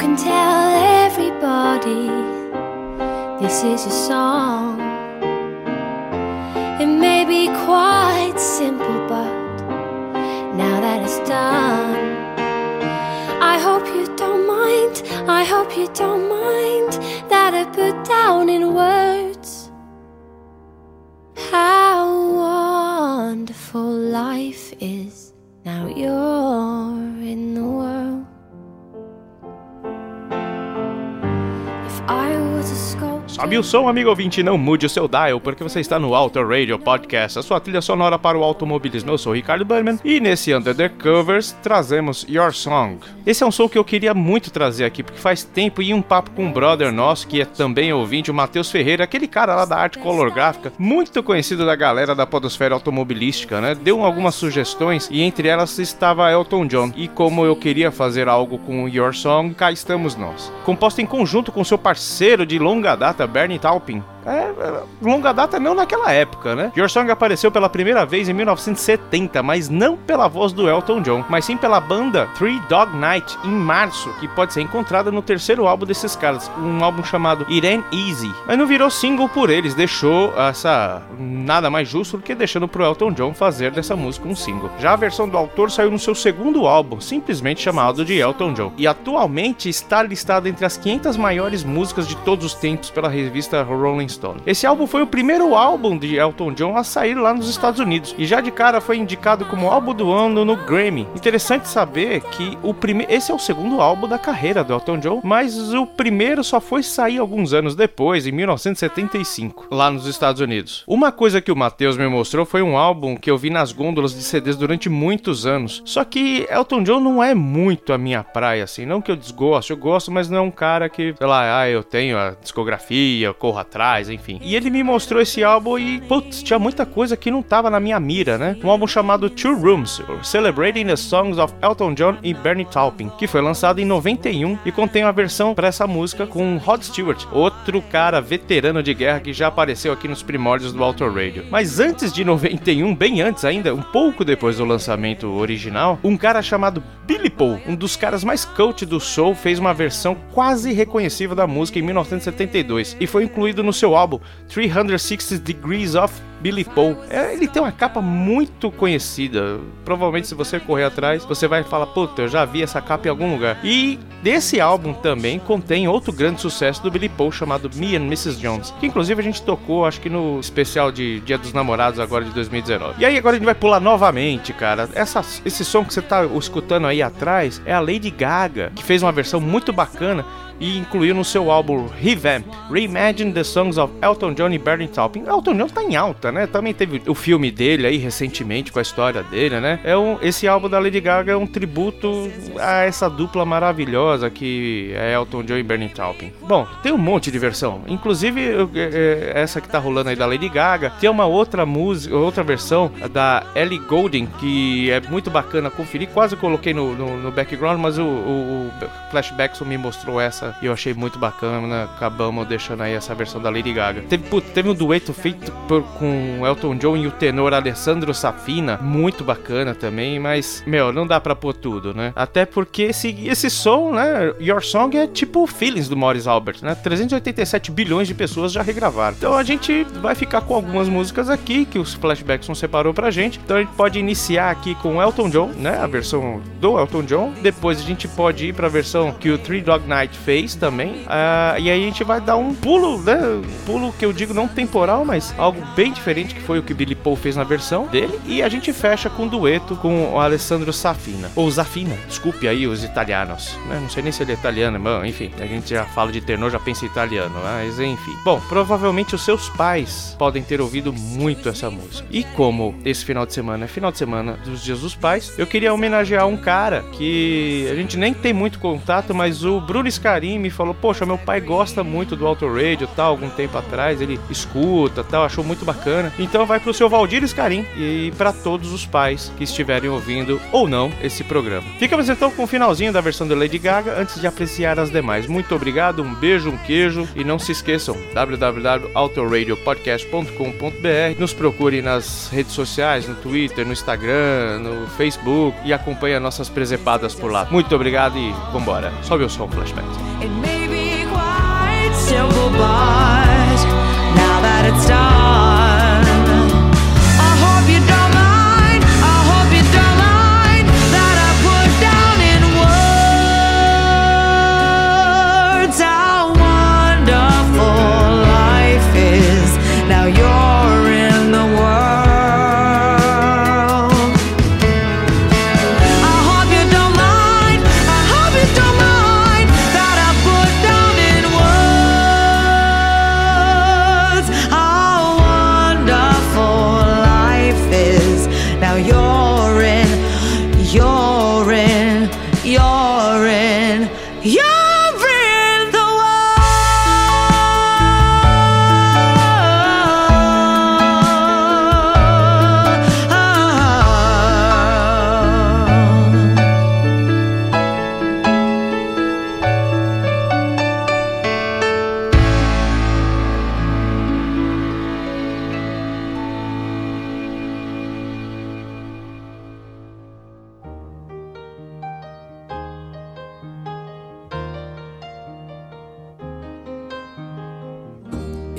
Can tell everybody this is a song. It may be quite simple, but now that it's done, I hope you don't mind. I hope you don't mind that I put down in words how wonderful life is. Now you're Sobe o som, amigo ouvinte, não mude o seu dial, porque você está no Auto Radio Podcast, a sua trilha sonora para o automobilismo. Eu sou o Ricardo Burman e nesse Under the Covers trazemos Your Song. Esse é um som que eu queria muito trazer aqui, porque faz tempo e um papo com um brother nosso, que é também ouvinte, o Matheus Ferreira, aquele cara lá da arte color gráfica, muito conhecido da galera da podosfera automobilística, né? Deu algumas sugestões e entre elas estava Elton John. E como eu queria fazer algo com Your Song, cá estamos nós. Composta em conjunto com seu parceiro de longa data, Bernie Taupin. É, é, longa data não naquela época, né? Your Song apareceu pela primeira vez em 1970, mas não pela voz do Elton John, mas sim pela banda Three Dog Night em março, que pode ser encontrada no terceiro álbum desses caras, um álbum chamado Ain't Easy. Mas não virou single por eles, deixou essa nada mais justo do que deixando pro Elton John fazer dessa música um single. Já a versão do autor saiu no seu segundo álbum, simplesmente chamado de Elton John, e atualmente está listada entre as 500 maiores músicas de todos os tempos pela revista Rolling Esse álbum foi o primeiro álbum de Elton John a sair lá nos Estados Unidos e já de cara foi indicado como álbum do ano no Grammy. Interessante saber que o primeiro, esse é o segundo álbum da carreira do Elton John, mas o primeiro só foi sair alguns anos depois, em 1975, lá nos Estados Unidos. Uma coisa que o Matheus me mostrou foi um álbum que eu vi nas gôndolas de CDs durante muitos anos. Só que Elton John não é muito a minha praia assim, não que eu desgosto, eu gosto, mas não é um cara que, sei lá, ah, eu tenho a discografia, eu corro atrás, enfim. E ele me mostrou esse álbum e, putz, tinha muita coisa que não tava na minha mira, né? Um álbum chamado Two Rooms, Celebrating the Songs of Elton John e Bernie Taupin, que foi lançado em 91 e contém uma versão para essa música com Rod Stewart, outro cara veterano de guerra que já apareceu aqui nos primórdios do Auto Radio. Mas antes de 91, bem antes ainda, um pouco depois do lançamento original, um cara chamado Billy Paul, um dos caras mais cult do soul, fez uma versão quase reconhecível da música em 1972 e foi incluído no seu álbum 360 Degrees of Billy Paul. É, ele tem uma capa muito conhecida. Provavelmente, se você correr atrás, você vai falar: Puta, eu já vi essa capa em algum lugar. E desse álbum também contém outro grande sucesso do Billy Paul chamado Me and Mrs. Jones, que inclusive a gente tocou, acho que no especial de Dia dos Namorados agora de 2019. E aí, agora a gente vai pular novamente, cara. Essa, esse som que você tá escutando aí atrás é a Lady Gaga, que fez uma versão muito bacana e incluiu no seu álbum Revamp, Reimagine the Songs of Elton John e Bernie Taupin. Elton John tá em alta, né? Também teve o filme dele aí recentemente com a história dele, né? É um, esse álbum da Lady Gaga é um tributo a essa dupla maravilhosa que é Elton John e Bernie Taupin. Bom, tem um monte de versão, inclusive é, é, essa que tá rolando aí da Lady Gaga. Tem uma outra música, outra versão da Ellie Goulding que é muito bacana conferir. Quase coloquei no, no, no background, mas o, o, o Flashbackson me mostrou essa e eu achei muito bacana. Acabamos deixando aí essa versão da Lady Gaga. Teve, teve um dueto feito por, com Elton John e o tenor Alessandro Safina, muito bacana também, mas, meu, não dá pra pôr tudo, né? Até porque esse, esse som, né? Your Song é tipo Feelings do Morris Albert, né? 387 bilhões de pessoas já regravaram. Então a gente vai ficar com algumas músicas aqui que os flashbacks não separou pra gente. Então a gente pode iniciar aqui com Elton John, né? A versão do Elton John. Depois a gente pode ir pra versão que o Three Dog Night fez também. Uh, e aí a gente vai dar um pulo, né? Um pulo que eu digo não temporal, mas algo bem diferente que foi o que Billy Paul fez na versão dele. E a gente fecha com um dueto com o Alessandro Safina. Ou Zafina, desculpe aí os italianos. Né? Não sei nem se ele é italiano, mas enfim, a gente já fala de tenor, já pensa em italiano, mas enfim. Bom, provavelmente os seus pais podem ter ouvido muito essa música. E como esse final de semana é final de semana dos Dias dos Pais, eu queria homenagear um cara que a gente nem tem muito contato, mas o Bruno Me falou: Poxa, meu pai gosta muito do Auto Radio tal, algum tempo atrás, ele escuta tal, achou muito bacana. Então vai pro seu Valdir Scarim e para todos os pais que estiverem ouvindo ou não esse programa. Ficamos então com o finalzinho da versão da Lady Gaga antes de apreciar as demais. Muito obrigado, um beijo, um queijo e não se esqueçam www.autoradiopodcast.com.br. Nos procure nas redes sociais, no Twitter, no Instagram, no Facebook e acompanhe as nossas presepadas por lá. Muito obrigado e vambora. Sobe o som, Flashback. It may be quite simple, but now that it's done.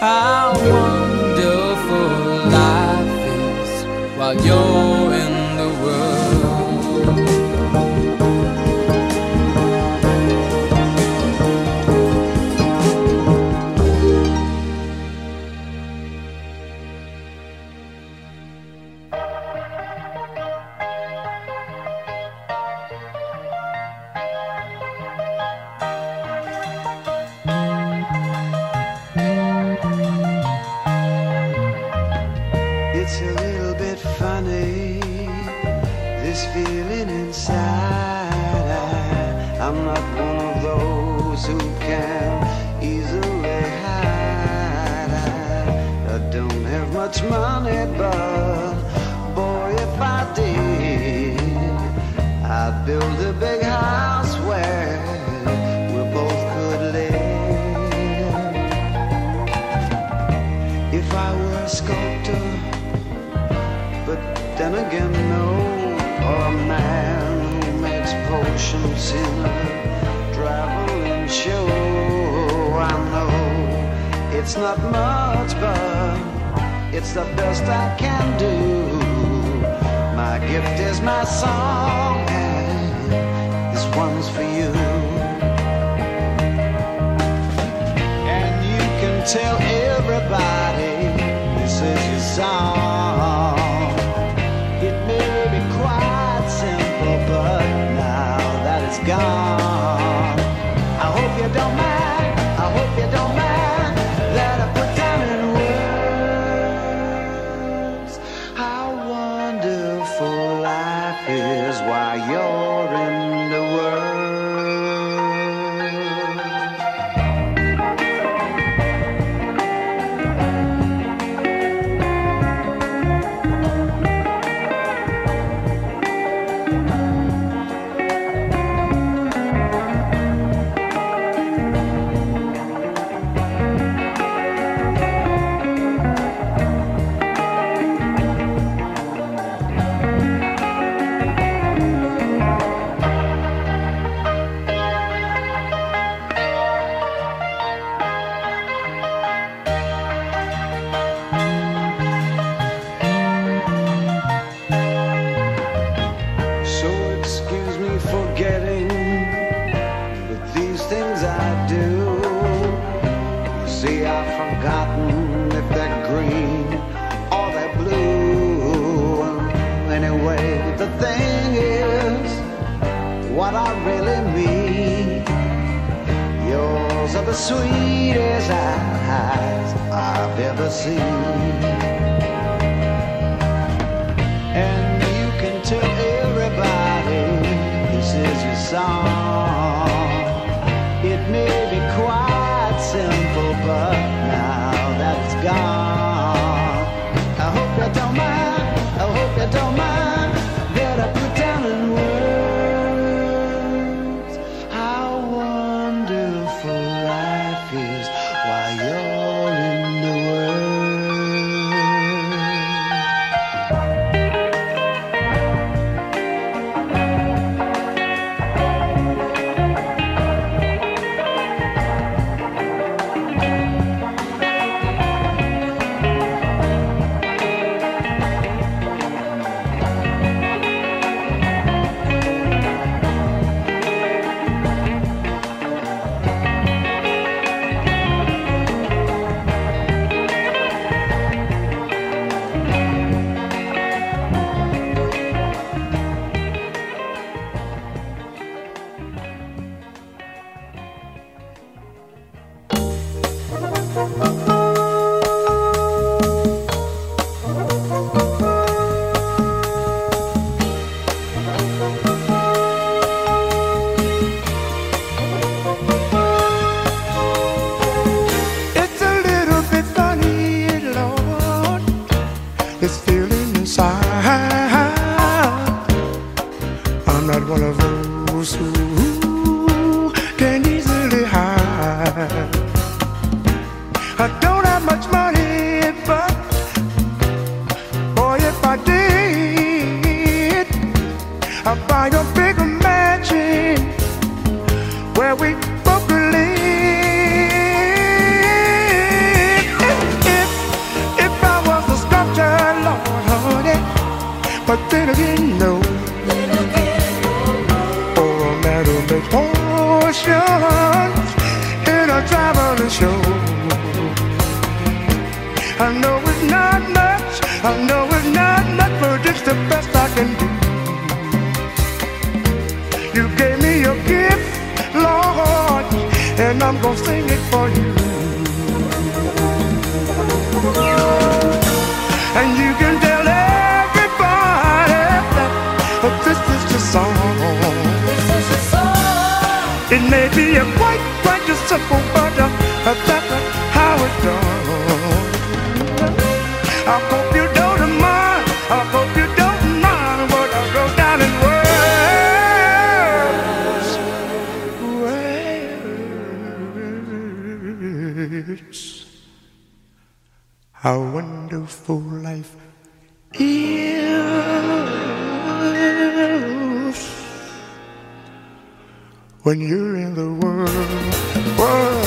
How wonderful while you're much money, but boy, if I did, I'd build a big house where we both could live. If I were a sculptor but then again, no, or a man who makes potions in a traveling show. I know it's not much, but it's the best I can do. My gift is my song, and this one's for you. And you can tell everybody the thing is, what I really mean. Yours are the sweetest eyes I've ever seen. I know it's not much, I know it's not much, but it's the best I can do. You gave me your gift, Lord, and I'm gonna sing it for you. And you can tell everybody that, this is the song. This is the song. It may be a quite, quite a simple when you're in the world. world.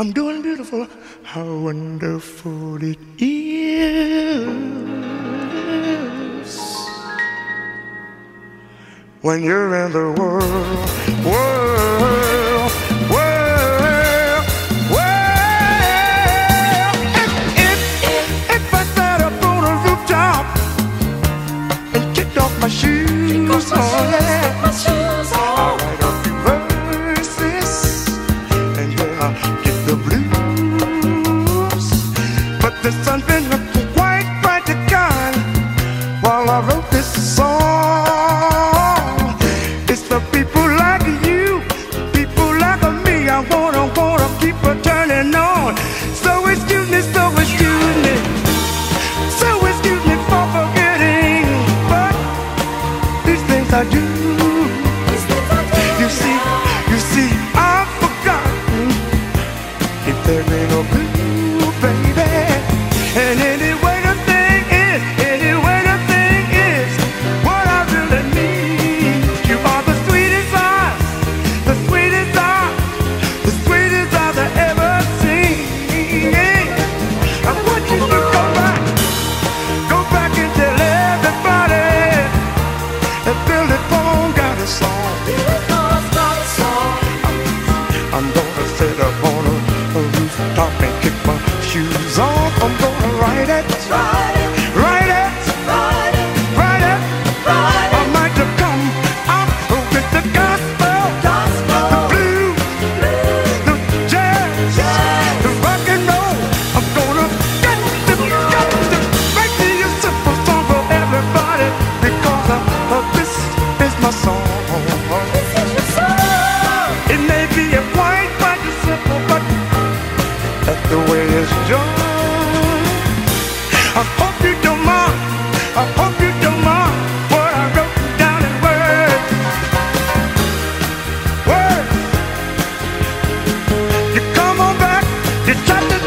I'm doing beautiful. How wonderful it is when you're in the world. world. I'm gonna sit up on a, rooftop and kick my shoes off. I'm gonna ride it. That's right.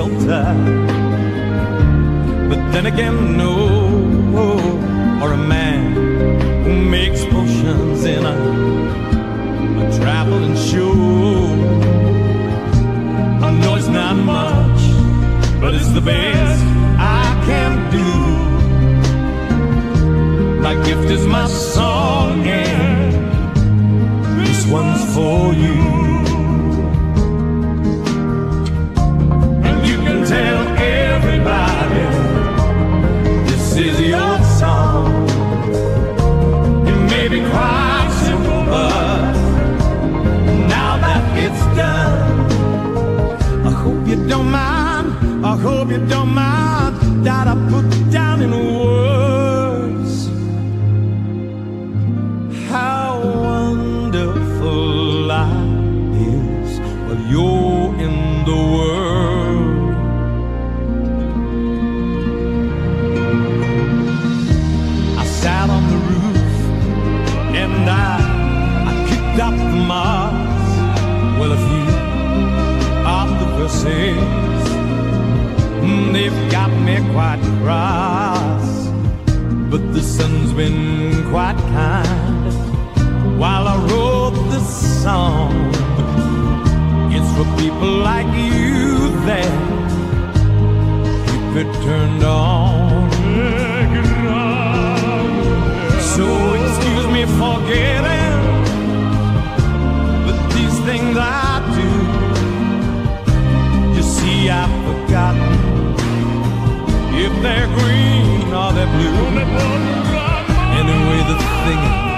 Sculptor. But then again, no, or a man who makes potions in a, a traveling show. I know it's not much, but it's the best I can do. My gift is my song, been quite kind while I wrote this song. It's for people like you that keep it turned on. So excuse me for getting, but these things I do, you see, I've forgotten if they're green or they're blue. Anyway, the thing,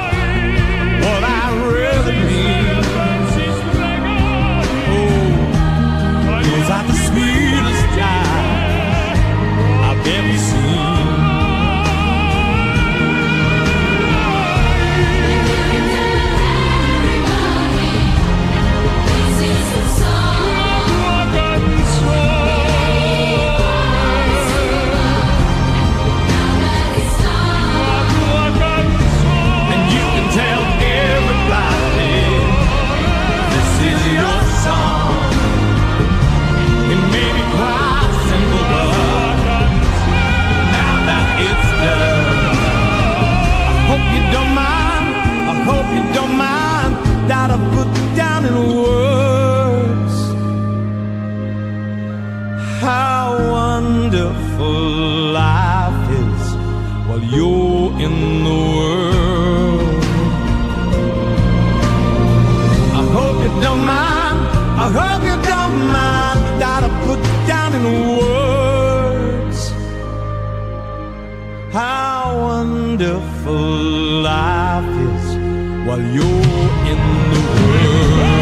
while you're in the world. I hope you don't mind. I hope you don't mind that I put down in words how wonderful life is while you're in the world.